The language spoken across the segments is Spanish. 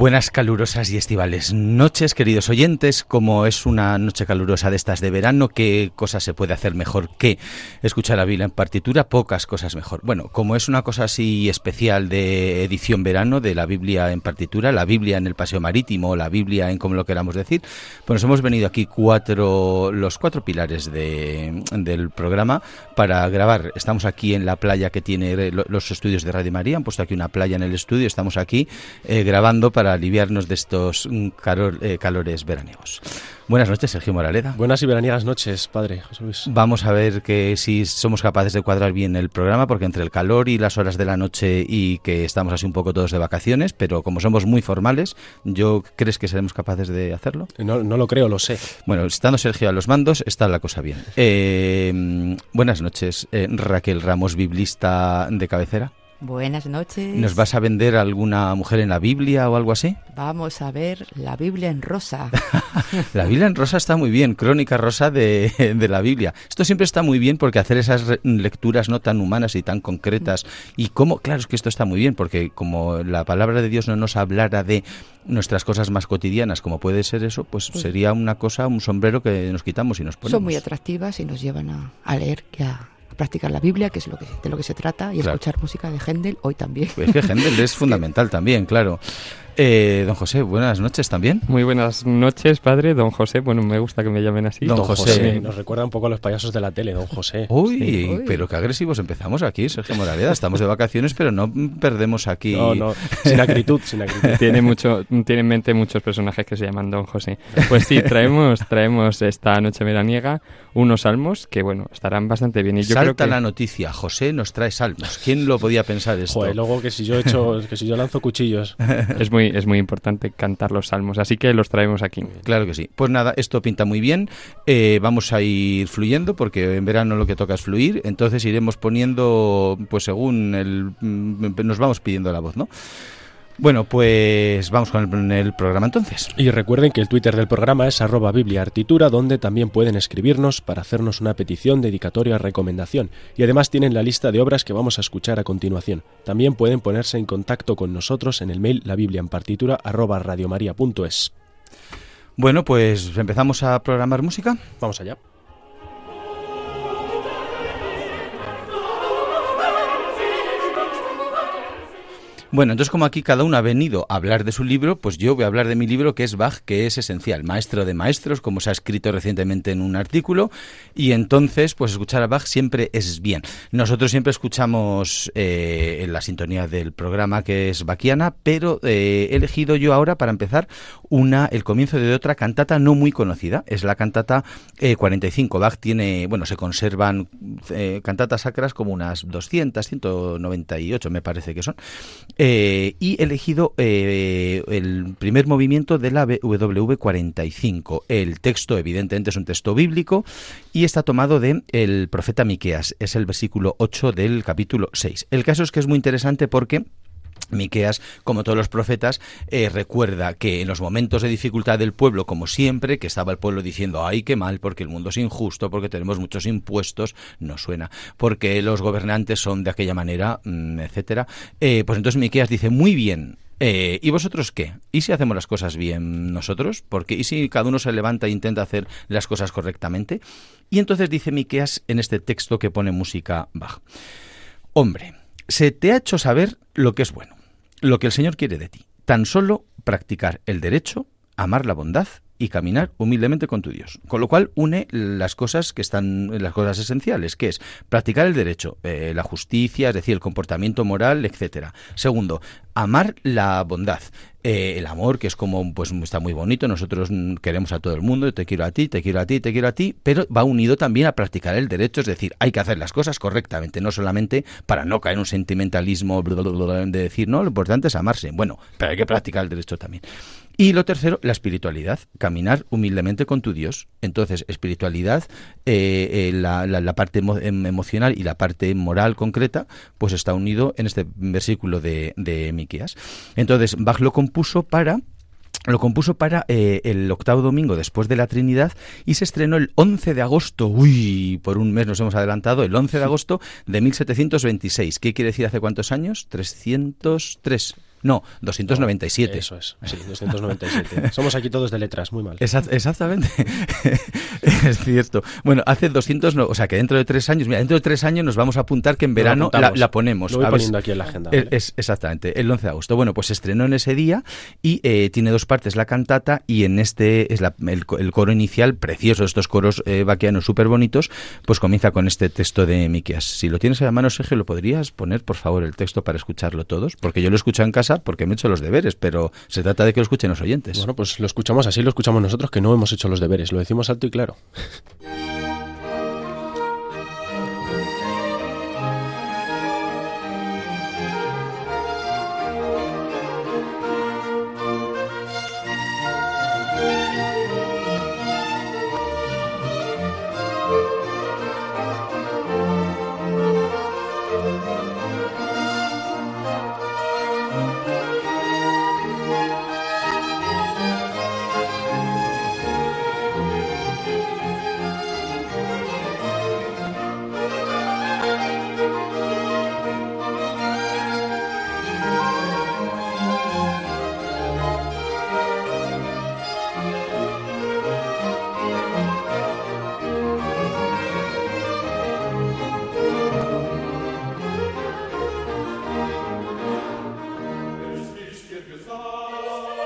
Buenas calurosas y estivales noches, queridos oyentes. Como es una noche calurosa de estas de verano, ¿qué cosa se puede hacer mejor que escuchar la Biblia en partitura? Pocas cosas mejor. Bueno, como es una cosa así especial de edición verano de la Biblia en partitura, la Biblia en el paseo marítimo, la Biblia en como lo queramos decir, pues nos hemos venido aquí cuatro, los cuatro pilares de, del programa para grabar. Estamos aquí en la playa que tiene los estudios de Radio María, han puesto aquí una playa en el estudio, estamos aquí eh, grabando para aliviarnos de estos mm, eh, calores veraniegos. Buenas noches, Sergio Moraleda. Buenas y veraniegas noches, padre José Luis. Vamos a ver que si somos capaces de cuadrar bien el programa, porque entre el calor y las horas de la noche y que estamos así un poco todos de vacaciones, pero como somos muy formales, ¿yo crees que seremos capaces de hacerlo? No, no lo creo, lo sé. Bueno, estando Sergio a los mandos, está la cosa bien. Eh, buenas noches, eh, Raquel Ramos, biblista de cabecera. Buenas noches. ¿Nos vas a vender alguna mujer en la Biblia o algo así? Vamos a ver la Biblia en rosa. la Biblia en rosa está muy bien, crónica rosa de, de, la Biblia. Esto siempre está muy bien porque hacer esas lecturas no tan humanas y tan concretas. Y cómo, claro, es que esto está muy bien porque como la palabra de Dios no nos hablara de nuestras cosas más cotidianas, como puede ser eso, pues, sería una cosa, un sombrero que nos quitamos y nos ponemos. Son muy atractivas y nos llevan a, a leer que a practicar la Biblia, que es lo que, de lo que se trata, y escuchar música de Händel hoy también. Es que Händel es fundamental también, claro. Eh, don José, buenas noches también. Muy buenas noches, padre. Don José, bueno, me gusta que me llamen así. Don, José. Nos recuerda un poco a los payasos de la tele, don José. Uy, pero qué agresivos empezamos aquí, Sergio Moraleda. Estamos de vacaciones, pero no perdemos aquí. No, no, sin acritud, sin acritud. Tiene, mucho, tiene en mente muchos personajes que se llaman Don José. Pues sí, traemos, traemos esta noche veraniega unos salmos que, bueno, estarán bastante bien. Y yo Salta creo que... la noticia, José nos trae salmos. ¿Quién lo podía pensar esto? Joder, luego que si yo hecho, que si yo lanzo cuchillos. Es muy, es muy importante cantar los salmos, así que los traemos aquí. Claro que sí. Pues nada, esto pinta muy bien. Eh, vamos a ir fluyendo porque en verano lo que toca es fluir, entonces iremos poniendo, pues según el, nos vamos pidiendo la voz, ¿no? Bueno, pues vamos con el, programa entonces. Y recuerden que el Twitter del programa es arroba bibliaartitura, donde también pueden escribirnos para hacernos una petición, dedicatoria, recomendación. Y además tienen la lista de obras que vamos a escuchar a continuación. También pueden ponerse en contacto con nosotros en el mail la biblia en partitura arroba radiomaria.es. Bueno, pues empezamos a programar música. Vamos allá. Bueno, entonces como aquí cada uno ha venido a hablar de su libro, pues yo voy a hablar de mi libro que es Bach, que es esencial, maestro de maestros, como se ha escrito recientemente en un artículo, y entonces pues escuchar a Bach siempre es bien. Nosotros siempre escuchamos eh, en la sintonía del programa que es Bachiana, pero eh, he elegido yo ahora para empezar una el comienzo de otra cantata no muy conocida, es la cantata eh, 45. Bach tiene, bueno, se conservan eh, cantatas sacras como unas 200, 198 me parece que son. Eh, y elegido eh, el primer movimiento de la WV45. El texto, evidentemente, es un texto bíblico y está tomado de el profeta Miqueas. Es el versículo 8 del capítulo 6. El caso es que es muy interesante porque Miqueas, como todos los profetas, eh, recuerda que en los momentos de dificultad del pueblo, como siempre, que estaba el pueblo diciendo, ay, qué mal, porque el mundo es injusto, porque tenemos muchos impuestos, no suena, porque los gobernantes son de aquella manera, mm, etcétera. Eh, pues entonces Miqueas dice, muy bien, eh, ¿Y vosotros qué? ¿Y si hacemos las cosas bien nosotros? Porque ¿y si cada uno se levanta e intenta hacer las cosas correctamente? Y entonces dice Miqueas en este texto que pone música baja. Hombre, se te ha hecho saber lo que es bueno, lo que el Señor quiere de ti. Tan solo practicar el derecho, amar la bondad y caminar humildemente con tu Dios. Con lo cual une las cosas que están, las cosas esenciales, que es practicar el derecho, eh, la justicia, es decir, el comportamiento moral, etcétera. Segundo, amar la bondad. Eh, el amor, que es como, pues está muy bonito, nosotros queremos a todo el mundo, te quiero a ti, te quiero a ti, te quiero a ti, pero va unido también a practicar el derecho, es decir, hay que hacer las cosas correctamente, no solamente para no caer en un sentimentalismo de decir, no, lo importante es amarse, bueno, pero hay que practicar el derecho también. Y lo tercero, la espiritualidad, caminar humildemente con tu Dios. Entonces, espiritualidad, eh, eh, la, la, parte em, emocional y la parte moral concreta, pues está unido en este versículo de, de Miqueas. Entonces, Bach lo compuso para lo compuso para eh, el octavo domingo después de la Trinidad y se estrenó el 11 de agosto, uy, por un mes nos hemos adelantado, el 11 de agosto de 1726. ¿Qué quiere decir hace cuántos años? 303. No, 297. eso es, sí, 297. Somos aquí todos de letras, muy mal. exactamente. es cierto. Bueno, hace 200, o sea que dentro de tres años, mira, dentro de tres años nos vamos a apuntar que en verano la, ponemos. Lo voy poniendo aquí en la agenda. Es, exactamente, el 11 de agosto. Bueno, pues se estrenó en ese día y eh, tiene dos partes la cantata y en este es el, coro inicial, precioso, estos coros eh, vaquianos súper bonitos, pues comienza con este texto de Miqueas. Si lo tienes a la mano, Sergio, ¿lo podrías poner, por favor, el texto para escucharlo todos? Porque yo lo escucho en casa porque me he hecho los deberes, pero se trata de que lo escuchen los oyentes. Bueno, pues lo escuchamos así, lo escuchamos nosotros que no hemos hecho los deberes, lo decimos alto y claro. Oh,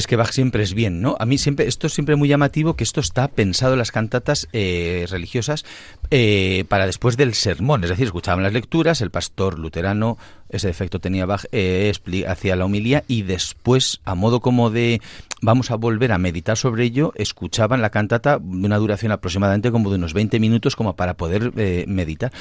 Es que Bach siempre es bien, ¿no? A mí siempre, esto es siempre muy llamativo que esto está pensado en las cantatas eh, religiosas eh, para después del sermón. Es decir, escuchaban las lecturas, el pastor luterano, ese defecto tenía Bach, eh, hacía la homilía y después, a modo como de vamos a volver a meditar sobre ello, escuchaban la cantata de una duración aproximadamente como de unos 20 minutos como para poder eh, meditar.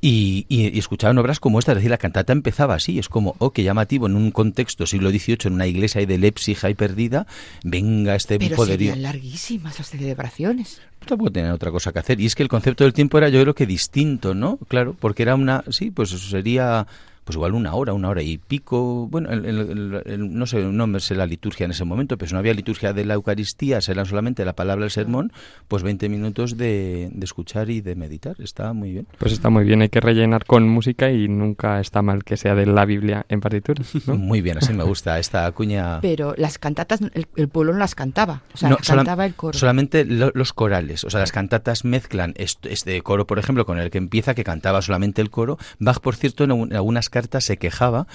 Y, escuchaban obras como esta, es decir, la cantata empezaba así, es como, oh, qué llamativo, en un contexto siglo XVIII, en una iglesia de Leipzig ahí perdida, venga este Pero poderío. Serían larguísimas las celebraciones tampoco tenía otra cosa que hacer. Y es que el concepto del tiempo era yo creo que distinto, ¿no? Claro, porque era una, sí, pues eso sería pues igual una hora, una hora y pico. Bueno, no sé, no me sé la liturgia en ese momento, pero si no había liturgia de la Eucaristía, serán solamente la palabra del sermón, pues 20 minutos de, escuchar y de meditar. Está muy bien. Pues está muy bien, hay que rellenar con música y nunca está mal que sea de la Biblia en partitura. muy bien, así me gusta esta cuña. Pero las cantatas, el, pueblo no las cantaba, o sea, cantaba el coro. Solamente los corales, o sea, las cantatas mezclan este, coro, por ejemplo, con el que empieza, que cantaba solamente el coro. Bach, por cierto, en algunas carta se quejaba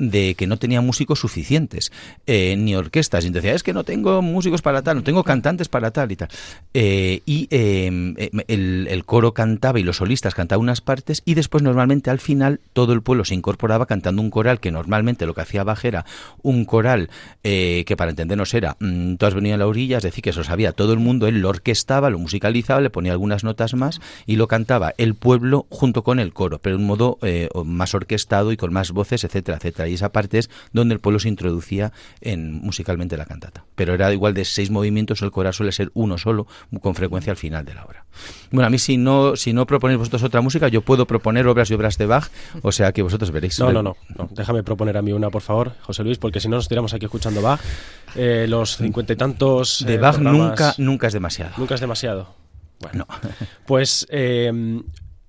de que no tenía músicos suficientes, eh, ni orquestas. Y decía, es que no tengo músicos para tal, no tengo cantantes para tal y tal. Eh, y em, eh, el, coro cantaba y los solistas cantaban unas partes y después normalmente al final todo el pueblo se incorporaba cantando un coral que normalmente lo que hacía Bach era un coral que para entendernos era, mm, todas venían a la orilla, es decir, que eso sabía todo el mundo, él lo orquestaba, lo musicalizaba, le ponía algunas notas más y lo cantaba el pueblo junto con el coro, pero de un modo más orquestado y con más voces, etcétera, etcétera y esa parte es donde el pueblo se introducía en musicalmente la cantata. Pero era igual de seis movimientos, el coral suele ser uno solo, con frecuencia al final de la obra. Bueno, a mí si no, si no proponéis vosotros otra música, yo puedo proponer obras y obras de Bach, o sea que vosotros veréis. No, no, no, déjame proponer a mí una, por favor, José Luis, porque si no nos tiramos aquí escuchando Bach. Eh, los cincuenta y tantos... de eh, Bach nunca, nunca es demasiado. Nunca es demasiado. Bueno, pues eh,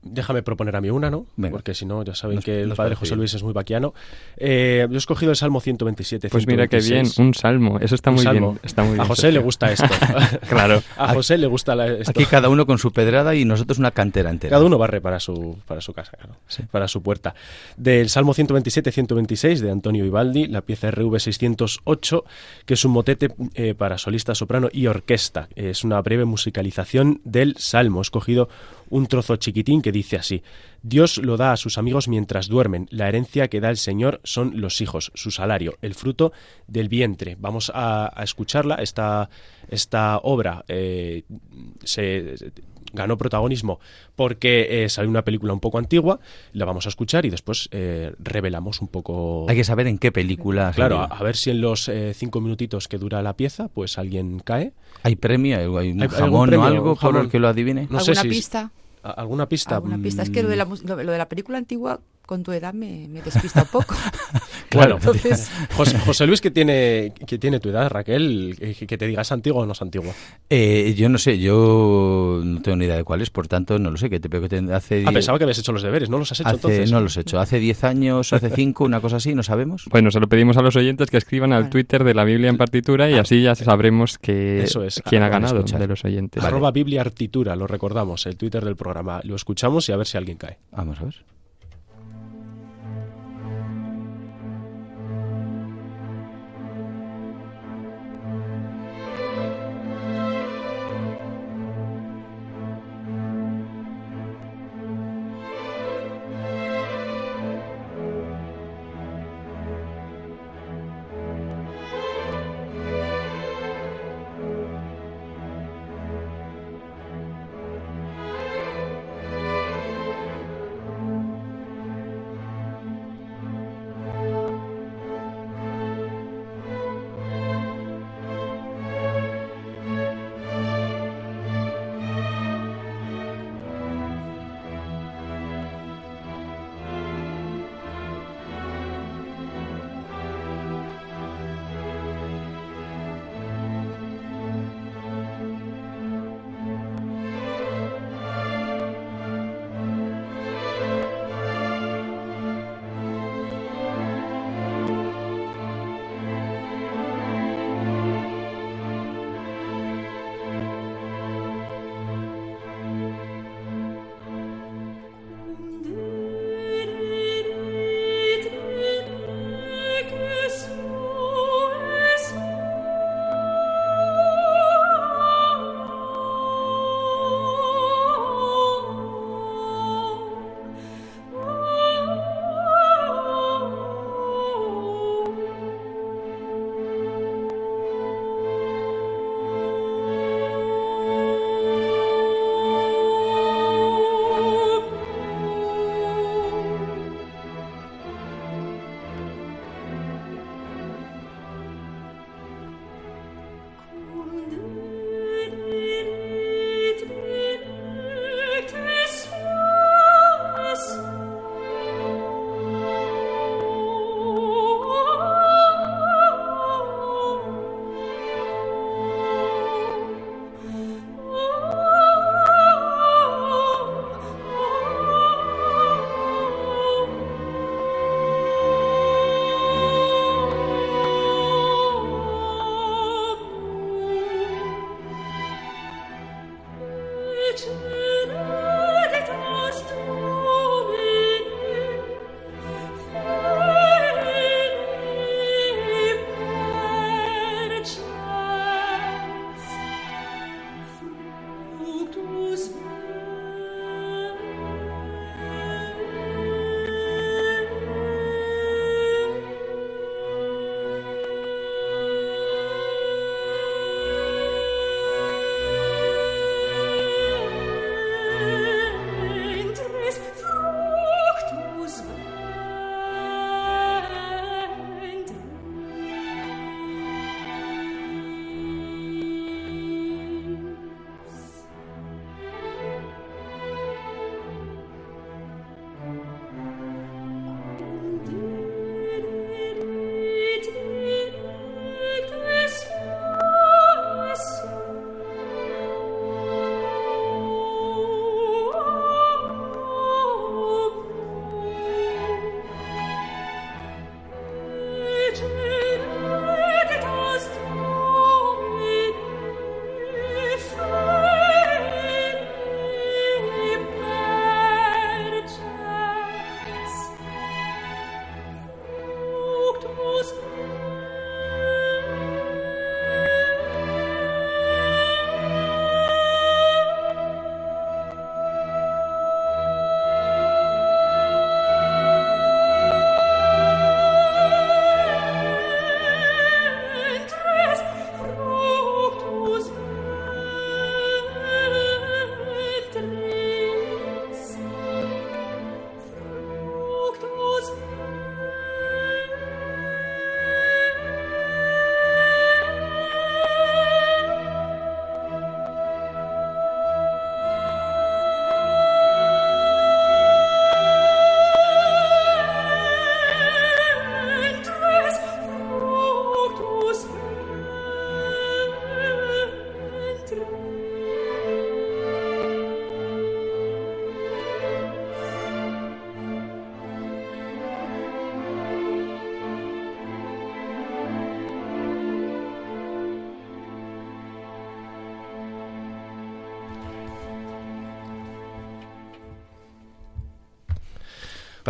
Déjame proponer a mí una, ¿no? Porque si no, ya saben que el padre José Luis es muy vaquiano. Eh, yo he escogido el Salmo 127. Pues mira qué bien, un salmo. Eso está muy bien. Está muy a José le gusta esto. claro. A José le gusta esto. Aquí cada uno con su pedrada y nosotros una cantera entera. Cada uno barre para su, para su casa, claro, para su puerta. Del Salmo 127-126 de Antonio Vivaldi, la pieza RV 608, que es un motete eh, para solista, soprano y orquesta. Es una breve musicalización del Salmo. He escogido un trozo chiquitín que dice así, Dios lo da a sus amigos mientras duermen, la herencia que da el Señor son los hijos, su salario, el fruto del vientre. Vamos a, escucharla, esta, esta obra eh, se ganó protagonismo porque eh, salió una película un poco antigua, la vamos a escuchar y después eh, revelamos un poco... Hay que saber en qué película. Claro, a, ver si en los cinco minutitos que dura la pieza, pues alguien cae. ¿Hay premio? ¿Hay un jamón o algo por el que lo adivine? No ¿Alguna pista? ¿Alguna pista? ¿Alguna pista? Es que lo de, la, mm. lo de la película antigua con tu edad me, despista un poco. claro. Entonces... José, Luis, que tiene, que tiene tu edad, Raquel, que te digas antiguo o no es antiguo. Eh, yo no sé, yo no tengo ni idea de cuál es, por tanto, no lo sé. Que te, que te hace ah, pensaba que habías hecho los deberes, ¿no los has hecho entonces? No los he hecho. Hace 10 años, hace 5, una cosa así, ¿no sabemos? Bueno, se lo pedimos a los oyentes que escriban al Twitter de la Biblia en partitura y ah. así ya sabremos que Eso es, quién ha ganado de los oyentes. Arroba Biblia Artitura, lo recordamos, el Twitter del programa. Lo escuchamos y a ver si alguien cae. Vamos a ver.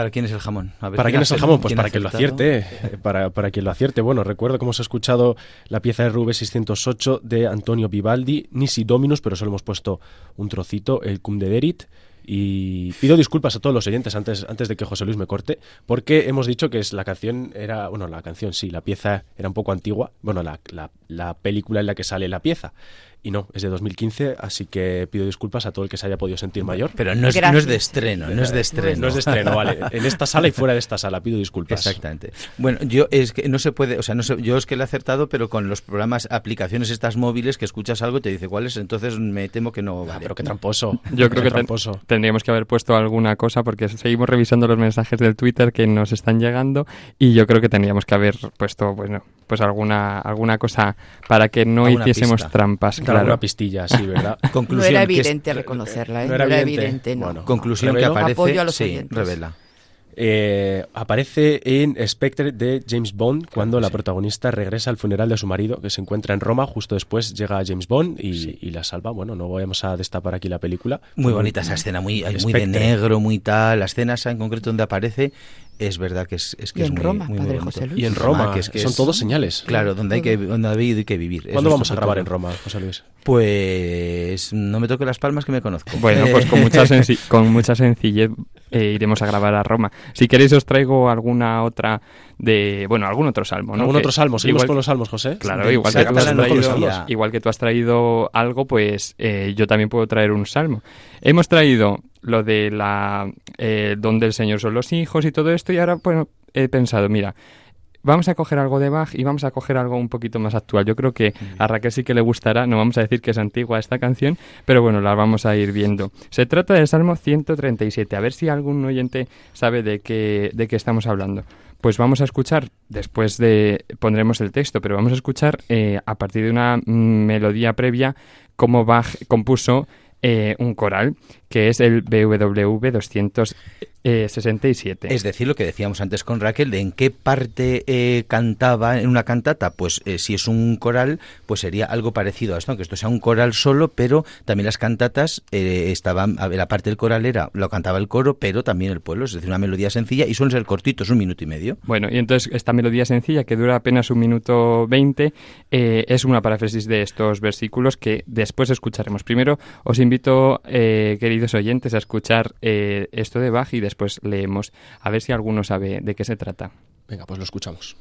¿Para quién es el jamón? ¿Para quién es el jamón? Pues para quien lo acierte. Eh, para, para quien lo acierte. Bueno, recuerdo que hemos escuchado la pieza de Rube 608 de Antonio Vivaldi, Nisi Dominus, pero solo hemos puesto un trocito, el Cum de Derit. Y pido disculpas a todos los oyentes antes, antes de que José Luis me corte, porque hemos dicho que es, la canción era, bueno, la canción sí, la pieza era un poco antigua, bueno, la, la, la película en la que sale la pieza y no, es de 2015, así que pido disculpas a todo el que se haya podido sentir mayor. Pero no es, no es de estreno, no es de estreno. No es de estreno, vale. En esta sala y fuera de esta sala, pido disculpas. Exactamente. Bueno, yo es que no se puede, o sea, no sé, yo es que le he acertado, pero con los programas, aplicaciones estas móviles que escuchas algo y te dice cuál es, entonces me temo que no vale. Ah, pero qué tramposo. Yo creo que tramposo. Tendríamos que haber puesto alguna cosa porque seguimos revisando los mensajes del Twitter que nos están llegando y yo creo que tendríamos que haber puesto, bueno, pues alguna alguna cosa para que no hiciésemos trampas, claro. Una pistilla sí, ¿verdad? Conclusión, no era evidente reconocerla, ¿eh? No era, evidente, no. Bueno, Conclusión que aparece, Apoyo a los sí, revela. Eh, aparece en Spectre de James Bond cuando la protagonista regresa al funeral de su marido que se encuentra en Roma. Justo después llega James Bond y, sí. y la salva. Bueno no vamos a destapar aquí la película. Muy bonita esa escena muy, muy de negro muy tal. La escena esa en concreto donde aparece es verdad que es, es que y es muy, Roma, muy, padre José Luis. y en Roma, que es que son es- todos señales Claro, donde hay que donde ha habido y que vivir. ¿cuándo Es vamos a grabar en. Roma José Luis? Pues no me toque las palmas que me conozco. Bueno, pues con mucha, con mucha sencillez eh, iremos a grabar a Roma. Si queréis os traigo alguna otra de, bueno, algún otro salmo, ¿no? ¿algún Que otro salmo? ¿seguimos igual con los salmos José? Claro, De- igual que, tú has traído, igual que tú has traído algo, pues eh, yo también puedo traer un salmo. Hemos traído lo de la eh, donde el Señor son los hijos y todo esto y ahora bueno, he pensado, mira, vamos a coger algo de Bach y vamos a coger algo un poquito más actual. Yo creo que a Raquel sí que le gustará, no vamos a decir que es antigua esta canción, pero bueno, la vamos a ir viendo. Se trata del Salmo 137, a ver si algún oyente sabe de qué, de qué estamos hablando. Pues vamos a escuchar, después de pondremos el texto, pero vamos a escuchar eh, a partir de una mm, melodía previa cómo Bach compuso eh, un coral, que es el BWV 200 Eh, 67. Es decir, lo que decíamos antes con Raquel, de en qué parte eh, cantaba en una cantata, pues eh, si es un coral, pues sería algo parecido a esto, aunque esto sea un coral solo, pero también las cantatas eh, estaban, a ver, la parte del coral era, lo cantaba el coro, pero también el pueblo, es decir, una melodía sencilla y suelen ser cortitos, un minuto y medio. Bueno, y entonces esta melodía sencilla, que dura apenas un minuto veinte, eh, es una paráfrasis de estos versículos que después escucharemos. Primero, os invito, eh, queridos oyentes, a escuchar eh, esto de Bach y después leemos, a ver si alguno sabe de qué se trata. Venga, pues lo escuchamos.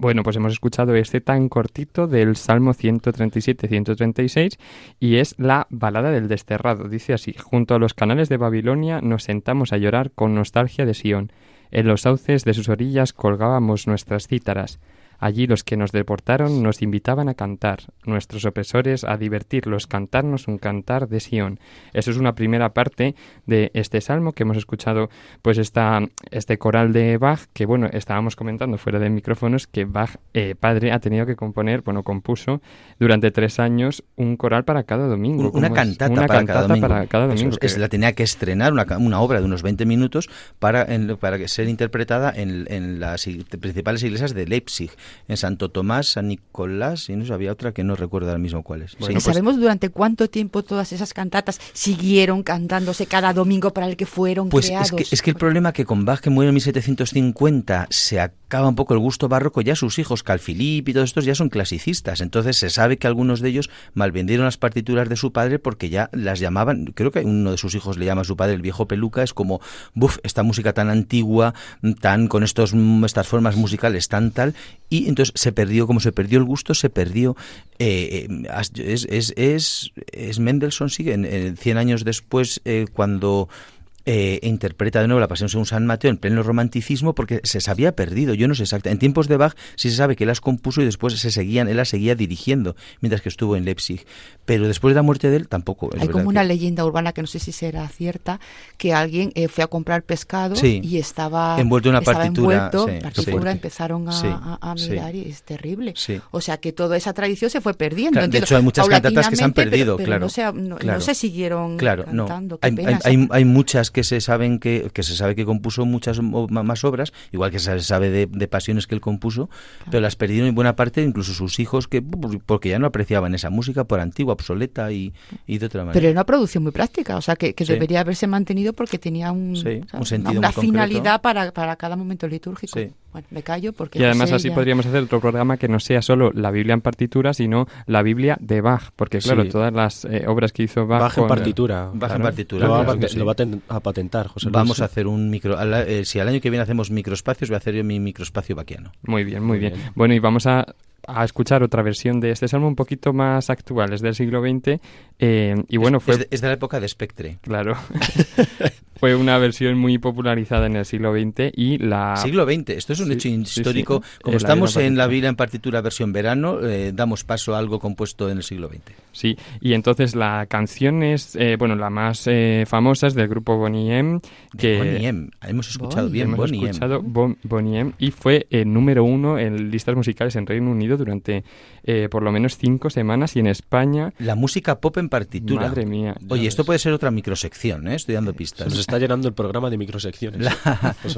Bueno, pues hemos escuchado este tan cortito del Salmo 137-136 y es la balada del desterrado. Dice así, junto a los canales de Babilonia nos sentamos a llorar con nostalgia de Sión. En los sauces de sus orillas colgábamos nuestras cítaras. Allí los que nos deportaron nos invitaban a cantar, nuestros opresores a divertirlos, cantarnos un cantar de Sión. Eso es una primera parte de este salmo que hemos escuchado, pues está este coral de Bach, que bueno, estábamos comentando fuera de micrófonos que Bach, eh, padre, ha tenido que componer, bueno, compuso durante tres años un coral para cada domingo. Una cantata, Una para, cantata cada domingo. para cada Eso domingo. es, que- la tenía que estrenar, una, obra de unos 20 minutos para, en- para que ser interpretada en, en las principales iglesias de Leipzig, en Santo Tomás, San Nicolás, y no sé, había otra que no recuerdo ahora mismo cuál es. Bueno, ¿Y pues- sabemos durante cuánto tiempo todas esas cantatas siguieron cantándose cada domingo para el que fueron Pues creados? es que, es que el problema que con Bach, que muere en 1750, se acaba un poco el gusto barroco, ya sus hijos, Calfilip y todos estos, ya son clasicistas. Entonces se sabe que algunos de ellos malvendieron las partituras de su padre porque ya las llamaban, creo que uno de sus hijos le llama a su padre el viejo peluca, es como, buf, esta música tan antigua, tan con estos, mm, estas formas musicales tan tal, y entonces se perdió, como se perdió el gusto, se perdió. eh, eh, es, es, es, Mendelssohn, sigue, en 100 años después, eh, cuando eh, interpreta de nuevo la Pasión según San Mateo en pleno romanticismo porque se había perdido. Yo no sé exactamente. En tiempos de Bach sí se sabe que él las compuso y después se seguían, él las seguía dirigiendo mientras que estuvo en Leipzig. Pero después de la muerte de él tampoco. es Hay como una que- leyenda urbana que no sé si será cierta, que alguien eh, fue a comprar pescado Sí. y estaba Envuelto en una estaba partitura, envuelto, sí, partitura, fuerte. empezaron a, Sí, a- a sí. mirar y es terrible. O sea que toda esa tradición se fue perdiendo. Claro, de hecho, hay muchas cantatas que se han perdido, pero, pero claro, No se, no- no siguieron Claro, no. cantando. Hay, hay- esa hay- hay muchas que se saben que, que se sabe que compuso muchas más obras, igual que se sabe de, de pasiones que él compuso, pero las perdieron en buena parte, incluso sus hijos, que porque ya no apreciaban esa música por antigua, obsoleta y, y de otra manera. Pero era una producción muy práctica, o sea que, que Sí. debería haberse mantenido porque tenía un, Sí, o sea, un sentido una, una finalidad para, para cada momento litúrgico. Sí. Bueno, me callo porque Y además así ya- podríamos hacer otro programa que no sea solo la Biblia en partitura, sino la Biblia de Bach, porque claro, Sí. todas las eh, obras que hizo Bach, Bach en con- partitura. Bach en partitura. Lo va, a claro sí. lo va a ten- a patentar, José Luis. Vamos a hacer un micro. al- eh, si al año que viene hacemos microespacios, voy a hacer yo mi microespacio vaquiano. Muy bien, muy, Muy bien. bien. Bueno, y vamos a, a escuchar otra versión de este salmo un poquito más actual, es del siglo XX, eh, y bueno, fue... Es de, es de la época de Spectre. Claro. fue una versión muy popularizada en el siglo XX y la... Siglo XX, esto es un hecho histórico. Como estamos en la Biblia en partitura versión verano, eh, damos paso a algo compuesto en el siglo XX. Sí, y entonces la canción es, eh, bueno, la más eh, famosa es del grupo Bonnie M. Que Bonnie M, hemos escuchado bien hemos escuchado Bonnie M. Y fue el número uno en listas musicales en Reino Unido durante por lo menos cinco semanas y en España... La música pop en partitura. Madre mía. Oye, esto puede ser otra microsección, ¿eh? estoy dando pistas. Está llenando el programa de microsecciones.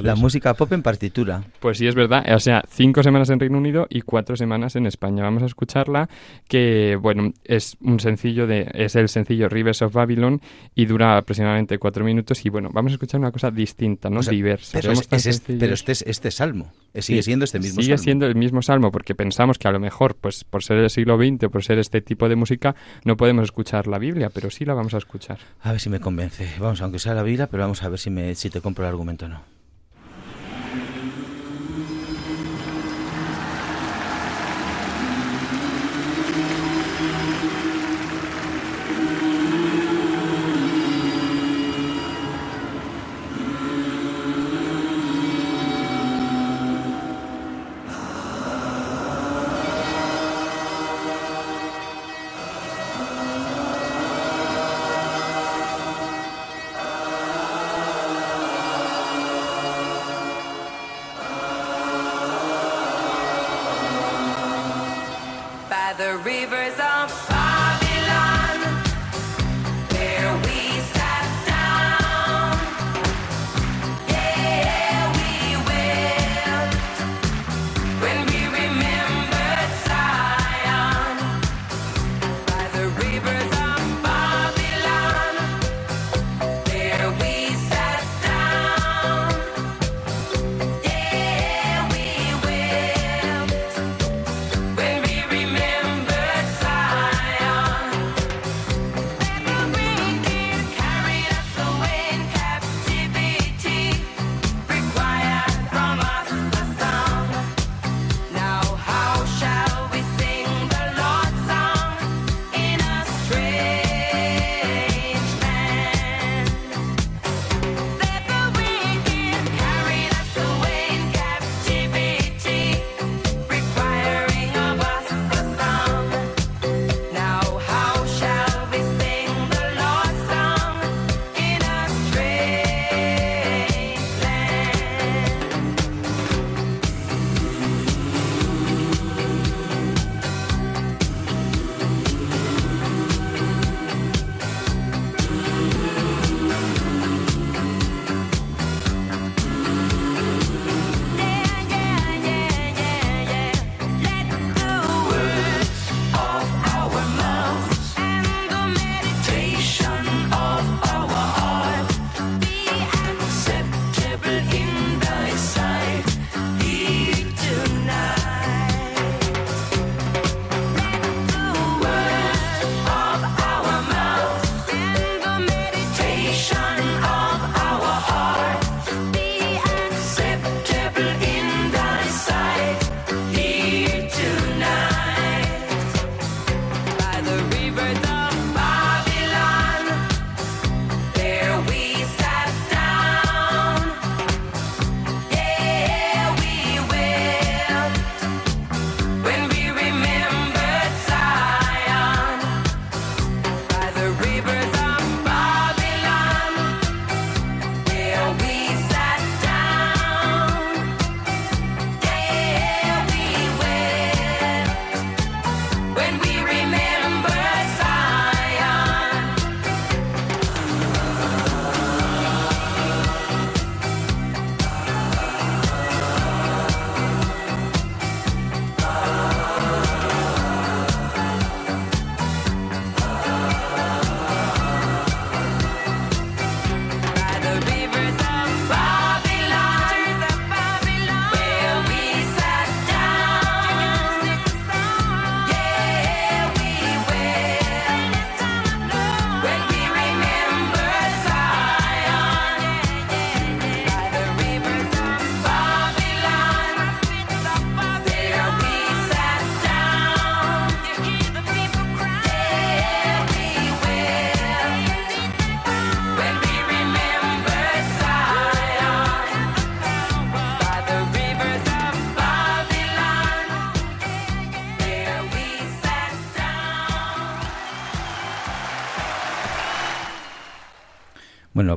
La, música pop en partitura. Pues sí, es verdad. O sea, cinco semanas en Reino Unido y cuatro semanas en España. Vamos a escucharla, que, bueno, es un sencillo de... Es el sencillo Rivers of Babylon y dura aproximadamente cuatro minutos y, bueno, vamos a escuchar una cosa distinta, ¿no? Diversa. Pero, este, pero este, es este salmo. Sigue siendo este mismo sigue siendo el mismo salmo porque pensamos que a lo mejor, pues por ser el siglo XX, por ser este tipo de música, no podemos escuchar la Biblia, pero sí la vamos a escuchar. A ver si me convence. Vamos, aunque sea la Biblia, pero vamos a ver si, me, si te compro el argumento o no.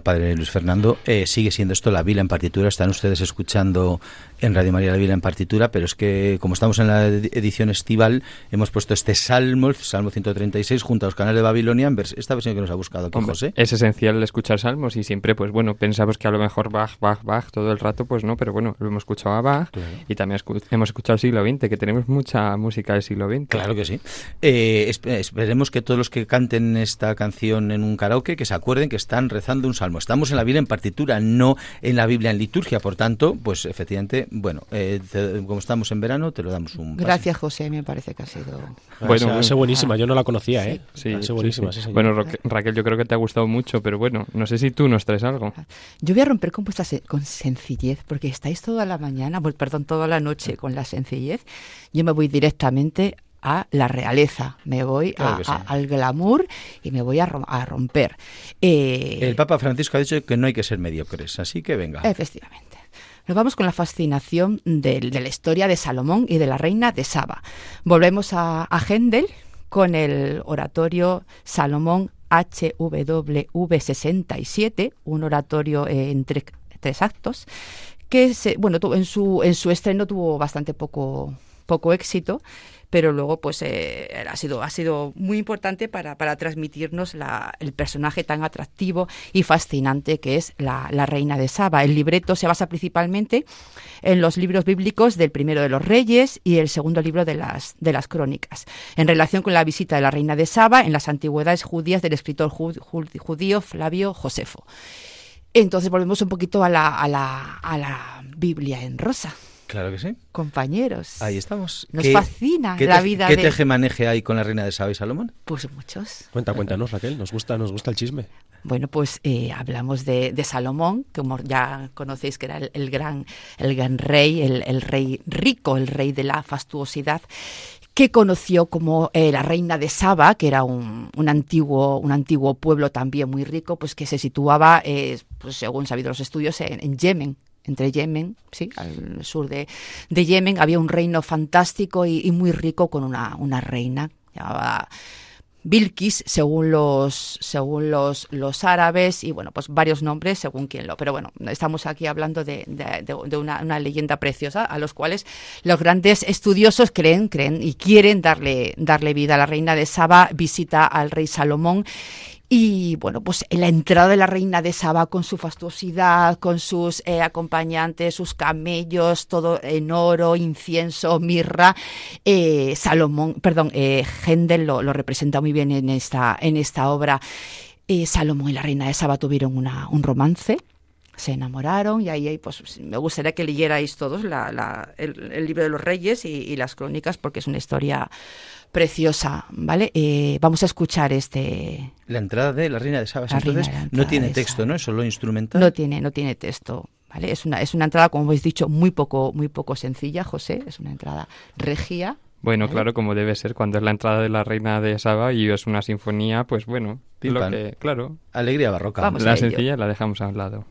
Padre Luis Fernando, eh, sigue siendo esto la Biblia en partitura. Están ustedes escuchando en Radio María la Biblia en partitura, pero es que como estamos en la edición estival, hemos puesto este salmo, el Salmo 136, junto a los canales de Babilonia, en esta versión que nos ha buscado aquí José. Es esencial escuchar salmos y siempre, pues bueno, pensamos que a lo mejor Bach, Bach, Bach todo el rato, pues no, pero bueno, lo hemos escuchado a Bach y también hemos escuchado el siglo XX, que tenemos mucha música del siglo XX. Claro que sí. Eh, esperemos que todos los que canten esta canción en un karaoke, que se acuerden que están rezando un salmo. Estamos en la Biblia en partitura, no en la Biblia en liturgia. Por tanto, pues efectivamente, bueno, eh, como estamos en verano, te lo damos un. Gracias, José. Me parece que ha sido. Bueno, ha sido buenísima. Yo no la conocía, ¿eh? Sí, buenísima. bueno, Raquel, yo creo que te ha gustado mucho, pero bueno, no sé si tú nos traes algo. Yo voy a romper con vuestra con sencillez, porque estáis toda la mañana, pues, perdón, toda la noche con la sencillez. Yo me voy directamente a la realeza, me voy al glamour y me voy a, romper. Eh, el Papa Francisco ha dicho que no hay que ser mediocres, así que venga. Efectivamente. Nos vamos con la fascinación de, la historia de Salomón y de la reina de Saba. Volvemos a, a Händel con el oratorio Salomón HWV 67, un oratorio en tres actos, que se, bueno, en su, en su estreno tuvo bastante poco, poco éxito, pero luego pues eh, ha, sido, ha sido muy importante para, para transmitirnos el personaje tan atractivo y fascinante que es la, reina de Saba. El libreto se basa principalmente en los libros bíblicos del primero de los reyes y el segundo libro de las, de las crónicas, en relación con la visita de la reina de Saba en las antigüedades judías del escritor judío Flavio Josefo. Entonces volvemos un poquito a la, a la, a la Biblia en rosa. Claro que sí. Compañeros. Ahí estamos. Nos fascina la vida ¿Qué teje maneje hay con la reina de Saba y Salomón? Pues muchos. Cuenta, cuéntanos, Raquel. Nos gusta, nos gusta el chisme. Bueno, pues eh, hablamos de, Salomón, como ya conocéis que era el, gran, el gran rey, el, rey rico, el rey de la fastuosidad que conoció como eh, la reina de Saba, que era un, antiguo, un antiguo pueblo también muy rico, pues que se situaba, eh, pues según sabido los estudios, en Yemen, entre Yemen, sí, al sur de, Yemen, había un reino fantástico y, muy rico con una, reina llamada Bilkis, según los, según los, los árabes, y bueno, pues varios nombres según quien lo. Pero bueno, estamos aquí hablando de, de, una, una, leyenda preciosa a los cuales los grandes estudiosos creen, creen y quieren darle, darle vida. La reina de Saba visita al rey Salomón y bueno, pues la entrada de la reina de Saba con su fastuosidad, con sus eh, acompañantes, sus camellos, todo en oro, incienso, mirra, eh, Salomón, perdón, eh, lo, representa muy bien en esta, en esta obra. Eh, Salomón y la reina de Saba tuvieron una, un romance, se enamoraron y ahí pues me gustaría que leyerais todos el, libro de los reyes y, las crónicas porque es una historia preciosa, ¿vale? Eh, vamos a escuchar este... La entrada de la Reina de Sabas, entonces no tiene texto, ¿no? Es solo instrumental. No tiene, no tiene texto, ¿vale? Es una, es una entrada, como habéis dicho, muy poco, muy poco sencilla, José, es una entrada regia. Bueno, claro, como debe ser cuando es la entrada de la Reina de Saba y es una sinfonía, pues bueno, lo que, claro. Alegría barroca. Vamos la sencilla la dejamos a un lado.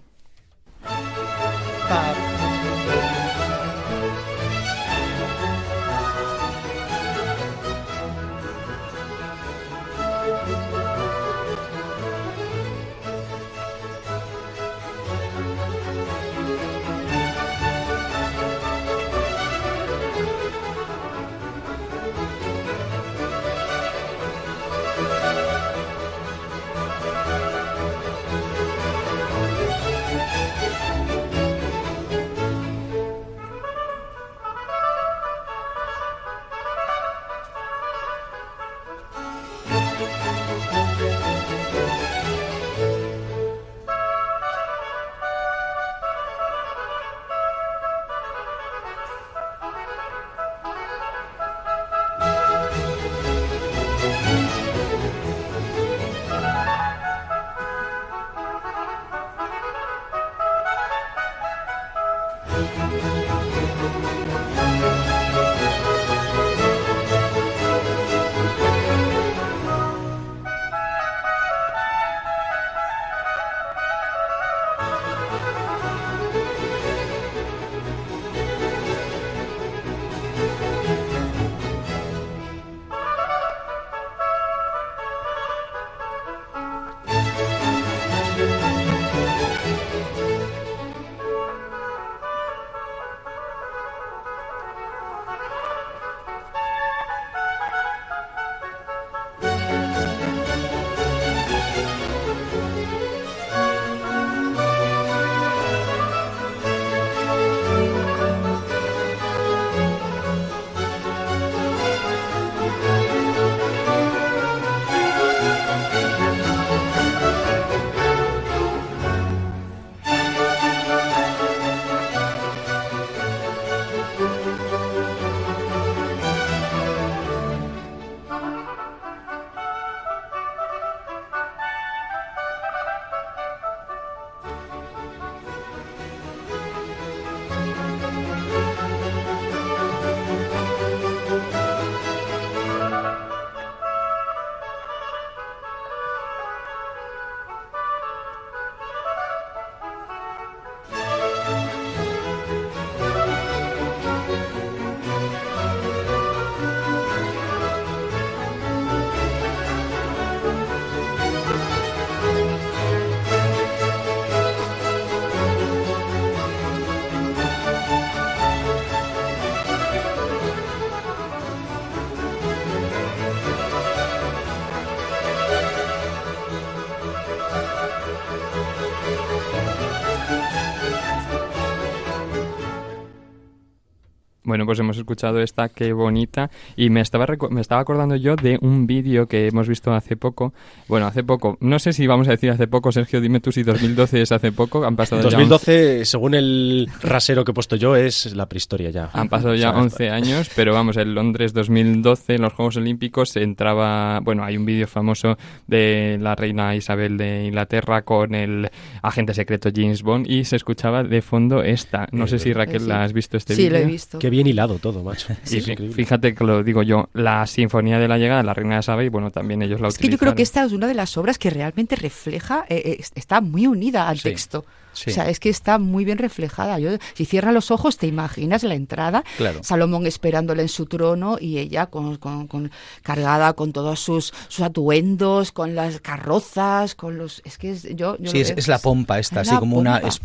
Bueno, pues hemos escuchado esta, qué bonita. Y me estaba, me estaba acordando yo de un vídeo que hemos visto hace poco. Bueno, hace poco. No sé si vamos a decir hace poco, Sergio, dime tú si 2012 es hace poco. Han pasado 2012, según el rasero que he puesto yo, es la prehistoria ya. Han pasado ya 11 años, pero vamos, en Londres 2012, en los Juegos Olímpicos, entraba. Bueno, hay un vídeo famoso de la reina Isabel de Inglaterra con el agente secreto James Bond y se escuchaba de fondo esta. No sé si Raquel la has visto este vídeo. Sí, lo he visto bien hilado todo, macho. fíjate que lo digo yo, la Sinfonía de la Llegada de la Reina de Isabel, bueno, también ellos la es que yo creo que esta es una de las obras que realmente refleja, eh, eh, está muy unida al texto. O sea, es que está muy bien reflejada. Yo, si cierras los ojos, te imaginas la entrada, Salomón esperándole en su trono y ella con, con, cargada con todos sus, sus, atuendos, con las carrozas, con los... Es que es, yo, sí, es, la pompa esta, así como una. Es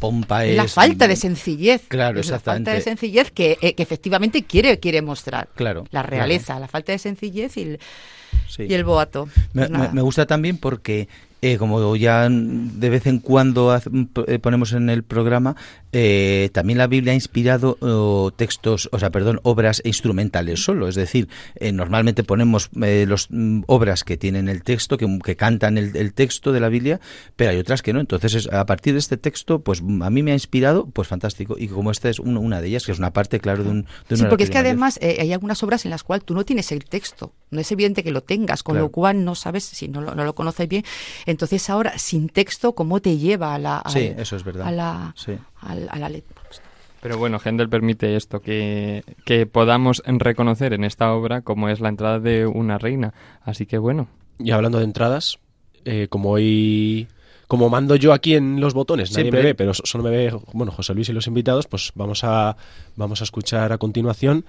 la falta de sencillez. Claro, exactamente. La falta de sencillez que, eh, que efectivamente quiere, quiere mostrar. Claro. La realeza, la falta de sencillez y el, y el boato. me, me, gusta también porque eh, como ya de vez en cuando eh, ponemos en el programa, eh, también la Biblia ha inspirado textos, o sea, perdón, obras instrumentales solo. Es decir, normalmente ponemos las mm, obras que tienen el texto, que, cantan el, texto de la Biblia, pero hay otras que no. Entonces, a partir de este texto, pues a mí me ha inspirado, pues fantástico. Y como esta es una de ellas, que es una parte, claro, de un... sí, porque es que además hay algunas obras en las cuales tú no tienes el texto. No es evidente que lo tengas, con lo cual no sabes, si no, no lo conoces bien, entonces ahora, sin texto, ¿cómo te lleva a la, sí, eso es verdad. A la, a, la letra? Pero bueno, Händel permite esto, que, que podamos reconocer en esta obra como es la entrada de una reina. Así que bueno. Y hablando de entradas, eh, como hoy como mando yo aquí en los botones, nadie me ve, pero solo me ve, bueno, José Luis y los invitados, pues vamos a, vamos a escuchar a continuación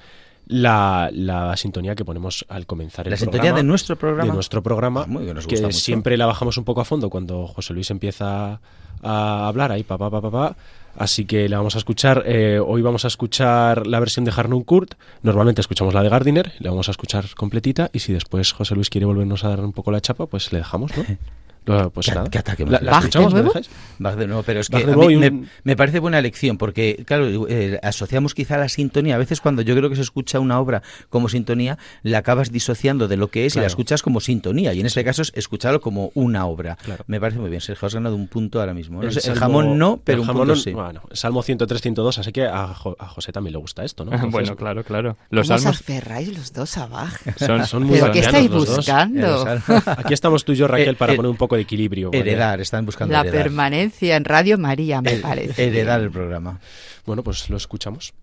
la, la sintonía que ponemos al comenzar el la sintonía de nuestro programa. de nuestro programa ah, que siempre la bajamos un poco a fondo cuando José Luis empieza a hablar ahí pa pa pa pa, así que la vamos a escuchar eh, hoy vamos a escuchar la versión de Harnum Kurt. Normalmente escuchamos la de Gardiner la vamos a escuchar completita y si después José Luis quiere volvernos a dar un poco la chapa pues le dejamos ¿no? pues ¿Qué, nada. ¿Qué ataque ¿La, la escuchamos? de nuevo? de nuevo, pero es que a mí me, me, parece buena elección, porque, claro, eh, asociamos quizá la sintonía. A veces cuando yo creo que se escucha una obra como sintonía, la acabas disociando de lo que es y la escuchas como sintonía. Y en este caso es escucharlo como una obra. Me parece muy bien. Sergio, has ganado un punto ahora mismo. El, jamón no, pero un punto sí. Bueno, Salmo 103, 102, así que a, José también le gusta esto, ¿no? bueno, claro, claro. Los ¿Cómo salmos... os aferráis los dos abajo? Son, son muy ¿Pero qué estáis buscando? Aquí estamos tú y yo, Raquel, eh, para eh, poner un poco de equilibrio están buscando la permanencia en Radio María, me parece. Heredar el programa. Bueno, pues lo escuchamos.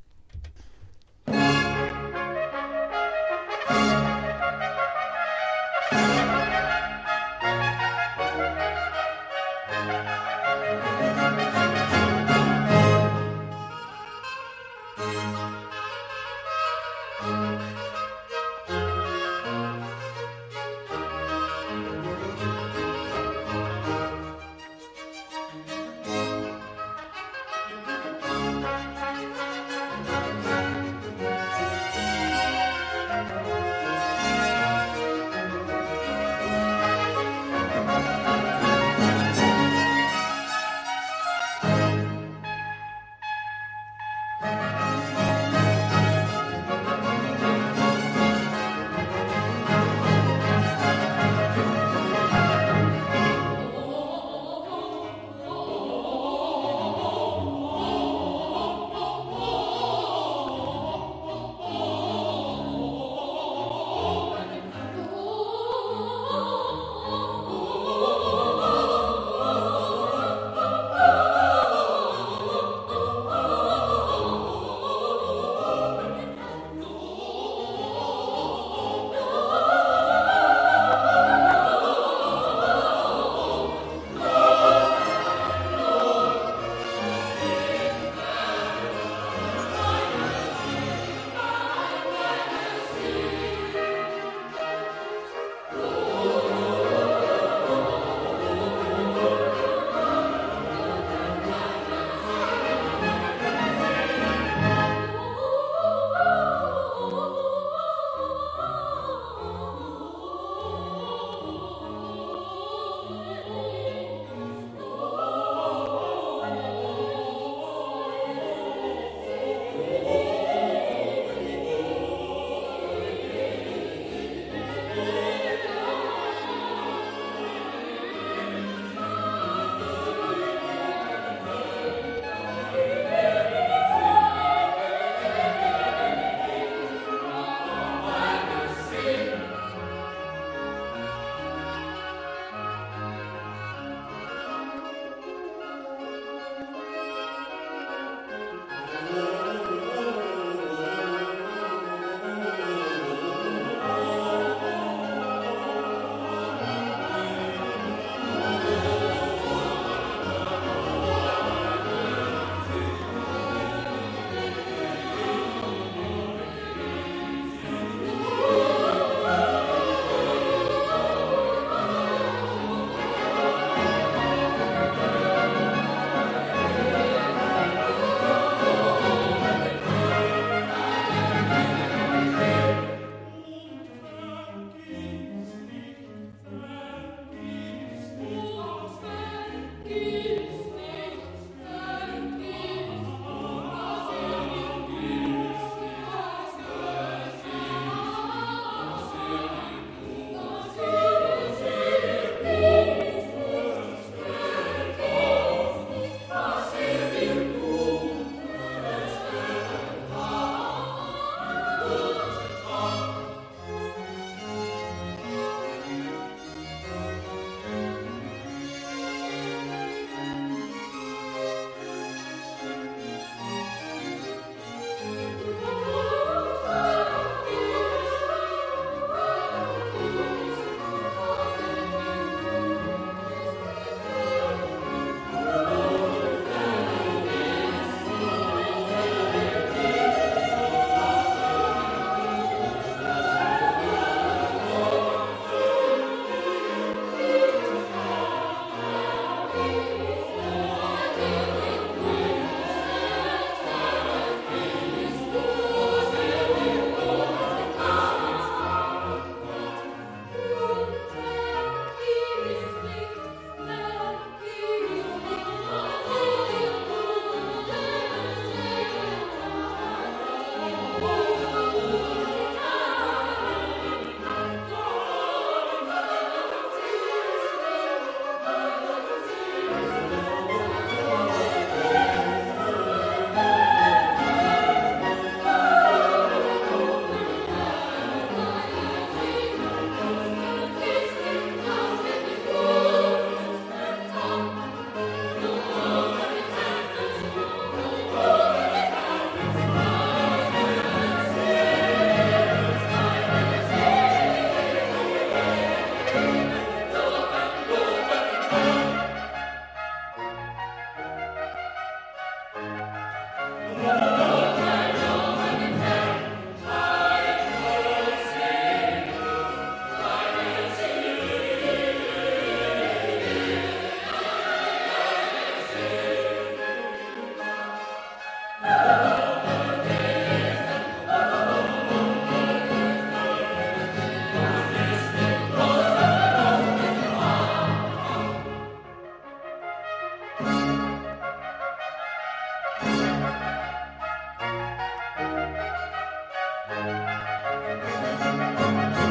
Música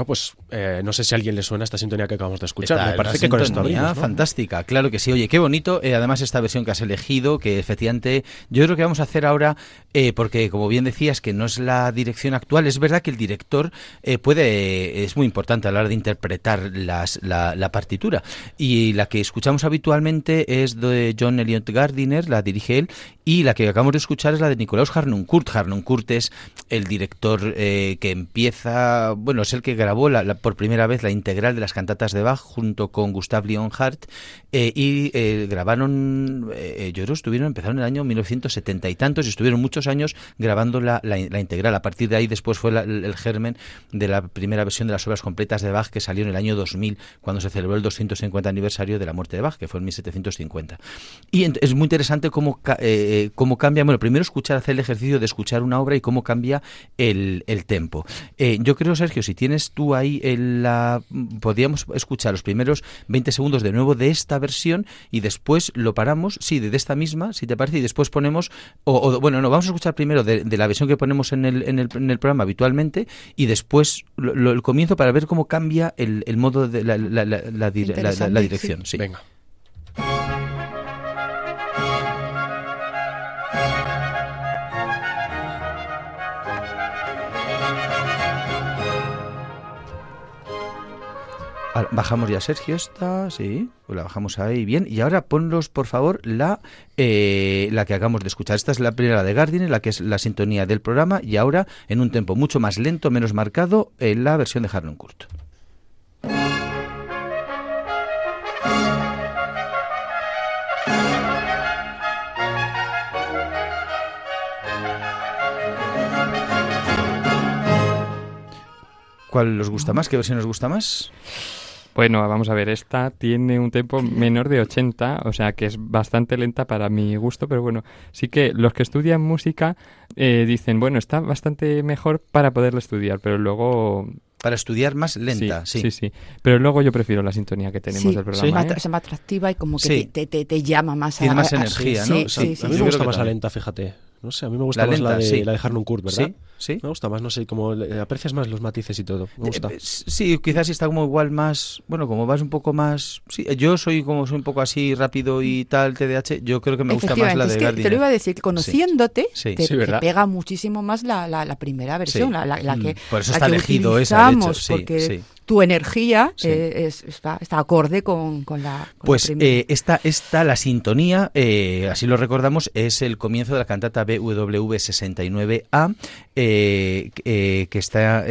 Bueno, pues eh, no sé si a alguien le suena esta sintonía que acabamos de escuchar. Me parece que con esto sintonía abrimos, ¿no? fantástica, claro que sí. Oye, qué bonito. eh, además, esta versión que has elegido, que efectivamente yo creo que vamos a hacer ahora, eh, porque como bien decías, que no es la dirección actual, es verdad que el director puede, es muy importante a la hora de interpretar las, la, la partitura. Y la que escuchamos habitualmente es de John Elliot Gardiner, la dirige él, y la que acabamos de escuchar es la de Nicolaus Harnoncourt. Harnoncourt es el director que empieza, bueno, es el que grabó la- la- por primera vez la integral de las cantatas de Bach junto con Gustav Leonhardt eh, y eh, grabaron, eh, yo creo estuvieron, empezaron en el año 1970 y tantos y estuvieron muchos años grabando la, la- integral. A partir de ahí después fue el, germen de la primera versión de las obras completas de Bach que salió en el año 2000 cuando se celebró el 250 aniversario de la muerte de Bach, que fue en 1750. Y ent- es muy interesante cómo, eh, cómo cambia, bueno, primero escuchar, hacer el ejercicio de escuchar una obra y cómo cambia el, el tempo. Eh, yo creo, Sergio, si tienes tú ahí la... Podríamos escuchar los primeros 20 segundos de nuevo de esta versión y después lo paramos, sí, de, de esta misma, si te parece, y después ponemos, o, o- bueno, no, vamos a escuchar primero de, de la versión que ponemos en el, en el, en el programa habitualmente y después lo- lo- el comienzo para ver cómo cambia el, el modo de la, la- la- la dirección. Sí. Venga. Bajamos ya, Sergio, esta, sí, pues la bajamos ahí, bien. Y ahora ponlos, por favor, la, eh, la que acabamos de escuchar. Esta es la primera de Gardiner, la que es la sintonía del programa, y ahora, en un tempo mucho más lento, menos marcado, en la versión de Harnoncourt. ¿Cuál os gusta más? ¿Qué versión os gusta más? Bueno, vamos a ver, esta tiene un tempo menor de 80, o sea que es bastante lenta para mi gusto, pero bueno, sí que los que estudian música eh, dicen, bueno, está bastante mejor para poderla estudiar, pero luego... Para estudiar más lenta, sí. sí, sí. Pero luego yo prefiero la sintonía que tenemos Sí, del programa. ¿eh? atra- es más atractiva y como que Sí. te, te- te llama más Tiene a, más a- energía, sí, ¿no? Sí, Sí. sí, A mí Yo me creo gusta más lenta, fíjate. No sé, a mí me gusta La más la de, sí. la de Harnoncourt, ¿verdad? Sí, sí. Me gusta más, no sé, como le- aprecias más los matices y todo. Me gusta. Eh, Sí, quizás está como igual más, bueno, como vas un poco más, sí, yo soy como soy un poco así rápido y tal TDAH, yo creo que me gusta más la de es que te lo iba a decir, que conociéndote, Sí. te, Sí, te ¿verdad? pega muchísimo más la, la, la primera versión, Sí. la, la- la Mm. que, Por eso la está que elegido esa, de hecho, porque sí. Tu energía Sí. eh, es- está, está acorde con, con la con Pues eh, esta, esta, la sintonía, eh, así lo recordamos, es el comienzo de la cantata BWV 69A, eh, que está,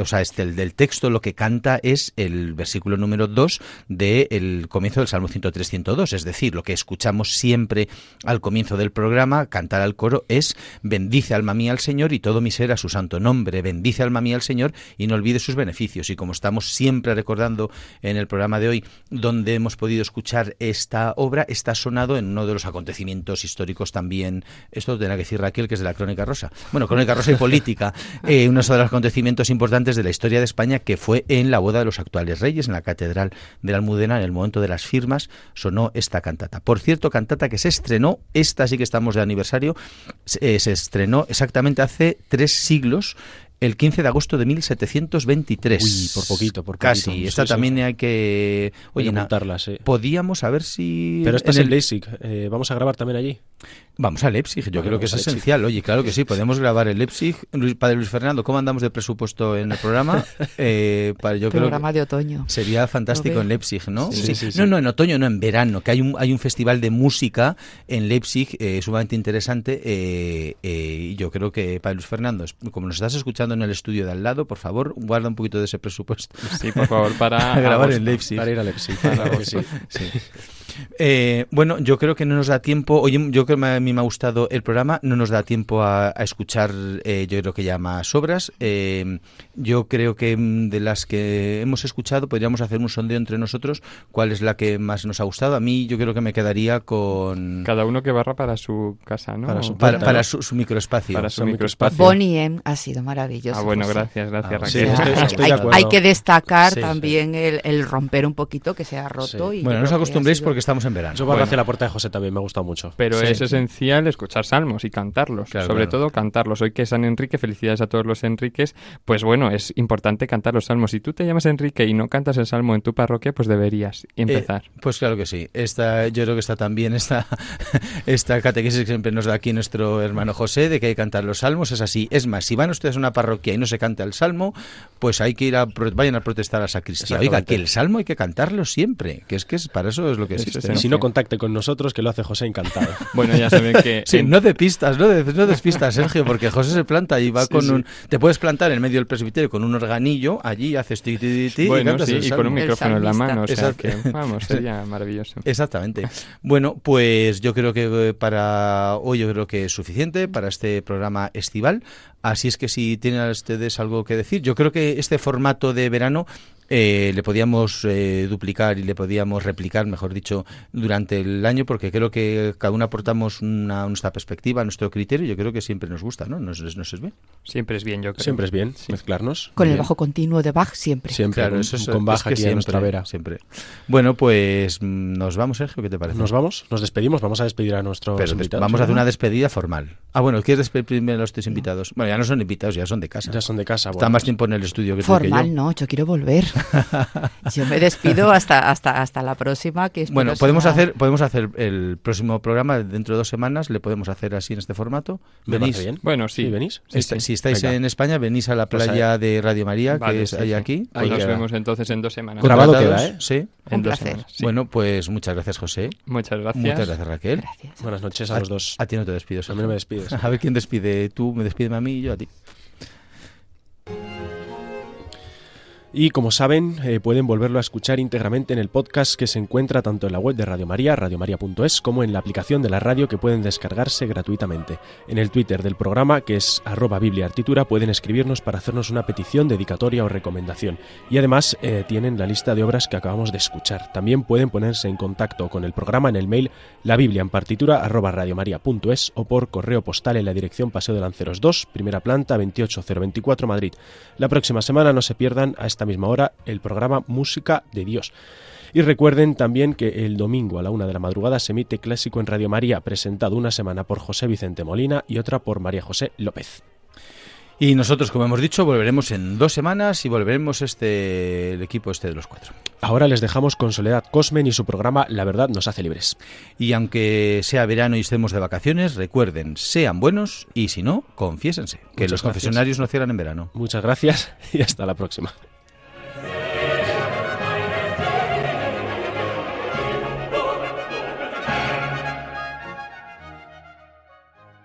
o sea, este, el del texto lo que canta es el versículo número 2 del comienzo del Salmo 103-102, es decir, lo que escuchamos siempre al comienzo del programa, cantar al coro, es bendice alma mía al Señor y todo mi ser a su santo nombre, bendice alma mía al Señor y no olvide sus beneficios. Y como estamos siempre recordando en el programa de hoy, donde hemos podido escuchar esta obra, está sonado en uno de los acontecimientos históricos también, esto tendrá que decir Raquel, que es de la Crónica Rosa, bueno, Crónica Rosa y Política, eh, uno de los acontecimientos importantes de la historia de España, que fue en la boda de los actuales reyes, en la Catedral de la Almudena, en el momento de las firmas, sonó esta cantata. Por cierto, cantata que se estrenó, esta sí que estamos de aniversario, se, eh, se estrenó exactamente hace tres siglos, el 15 de agosto de 1723. Uy, por poquito, por Casi. poquito. Esta Sí, sí. también hay que... Oye, na- montarla, sí. podíamos a ver si... Pero esta en es en el- Leipzig. eh, ¿Vamos a grabar también allí? Vamos a Leipzig, yo Vale, creo que es esencial. Oye, claro que sí, podemos grabar en Leipzig. Luis, padre Luis Fernando, ¿cómo andamos de presupuesto en el programa? Eh, para, yo creo programa de otoño. sería fantástico en Leipzig, ¿no? Sí, sí, sí. No, no, en otoño, no, en verano, que hay un, hay un festival de música en Leipzig eh, sumamente interesante. eh, eh, y yo creo que, padre Luis Fernando, como nos estás escuchando en el estudio de al lado, por favor, guarda un poquito de ese presupuesto. Sí, por favor, para A grabar agosto. en Leipzig. Para ir a Leipzig. claro que sí. Eh, bueno, yo creo que no nos da tiempo. Oye, yo creo que me- a mí me ha gustado el programa. No nos da tiempo a, a escuchar, eh, yo creo que ya más obras. Eh, yo creo que mm, de las que hemos escuchado podríamos hacer un sondeo entre nosotros. ¿Cuál es la que más nos ha gustado? A mí, yo creo que me quedaría con. Cada uno que barra para su casa, ¿no? Para su Para, puerta, para ¿no? su, su microespacio. Para su microespacio. Bonnie M ha sido maravilloso. Ah, bueno, gracias, gracias, Ah, Raquel. Estoy- hay- de que destacar Sí, también El, el romper un poquito que se ha roto. Sí. Y Bueno, no os acostumbréis sido- porque estamos en verano. Yo barro hacia la puerta de José también me ha gustado mucho. Pero Sí. es esencial escuchar salmos y cantarlos. Claro, Sobre claro. todo cantarlos. Hoy que es San Enrique, felicidades a todos los Enriques. Pues bueno, es importante cantar los salmos. Si tú te llamas Enrique y no cantas el salmo en tu parroquia, pues deberías empezar. Eh, pues claro que sí. Esta, yo creo que está también esta, esta catequesis que siempre nos da aquí nuestro hermano José, de que hay que cantar los salmos. Es así. Es más, si van ustedes a una parroquia y no se canta el salmo, pues hay que ir a pro- vayan a protestar a la sacristía. Oiga, que el salmo hay que cantarlo siempre. Que es que es, para eso es lo que Eso existe. es ¿no? Y si no, contacte con nosotros, que lo hace José encantado. Bueno, ya saben que... Sí, en- no de pistas, no de, no despistas, Sergio, porque José se planta y va Sí, con sí. un... Te puedes plantar en medio del presbiterio con un organillo, allí haces ti, ti, ti, ti, y bueno, cantas sí, y con un micrófono en la mano. O sea Exacto. que, vamos, sería maravilloso. Exactamente. Bueno, pues yo creo que eh, para hoy yo creo que es suficiente para este programa estival. Así es que si tienen ustedes algo que decir, yo creo que este formato de verano eh, le podíamos eh, duplicar y le podíamos replicar, mejor dicho, durante el año, porque creo que cada uno aportamos una, nuestra perspectiva, nuestro criterio. y Yo creo que siempre nos gusta, ¿no? Nos, nos es bien. Siempre es bien, yo creo. Siempre es bien Sí. mezclarnos. Con el bajo continuo de Bach siempre. Siempre, Claro, con, eso es, con es baja que aquí a nuestra vera. Siempre. Bueno, pues mm, nos vamos, Sergio, ¿qué te parece? Nos vamos, nos despedimos, vamos a despedir a nuestros Pero invitados. vamos a hacer una despedida formal. Ah, bueno, ¿quieres despedir primero a los tres invitados? Bueno, ya no son invitados, ya son de casa. Ya son de casa. Está bueno, más tiempo en el estudio que tú y que Formal, yo. no, yo quiero volver. yo me despido hasta, hasta, hasta la próxima. Que Bueno, podemos sea- hacer, podemos hacer el próximo programa dentro de dos semanas, le podemos hacer así en este formato. me Venís. bien. Bueno, sí. ¿Sí, venís? Sí, Esta- sí. Si estáis Venga. en España, venís a la Pues playa de Radio María, Vale, que es sí, ahí sí. aquí. Ahí nos queda. vemos entonces en dos semanas. Grabado queda, ¿eh? Sí. En Un dos placer. semanas, sí. Bueno, pues muchas gracias, José. Muchas gracias. Muchas gracias, Raquel. Gracias. Buenas noches a los dos. A ti no te despido. A mí no me despides. A ver quién despide. Tú me despídeme a mí y yo Y como saben, eh, pueden volverlo a escuchar íntegramente en el podcast que se encuentra tanto en la web de Radio María, radiomaria.es, como en la aplicación de la radio que pueden descargarse gratuitamente. En el Twitter del programa, que es arroba bibliaartitura, pueden escribirnos para hacernos una petición, dedicatoria o recomendación. Y además eh, tienen la lista de obras que acabamos de escuchar. También pueden ponerse en contacto con el programa en el mail la biblia en partitura radiomaria.es o por correo postal en la dirección Paseo de Lanceros 2, primera planta 28024 Madrid. La próxima semana no se pierdan a esta misma hora el programa Música de Dios. Y recuerden también que el domingo a la una de la madrugada se emite Clásico en Radio María, presentado una semana por José Vicente Molina y otra por María José López. Y nosotros, como hemos dicho, volveremos en dos semanas y volveremos este el equipo este de los cuatro. Ahora les dejamos con Soledad Cosmen y su programa La Verdad nos hace libres. Y aunque sea verano y estemos de vacaciones, recuerden, sean buenos y si no, confiésense. Que Muchas los gracias. confesionarios no cierran en verano. Muchas gracias y hasta la próxima.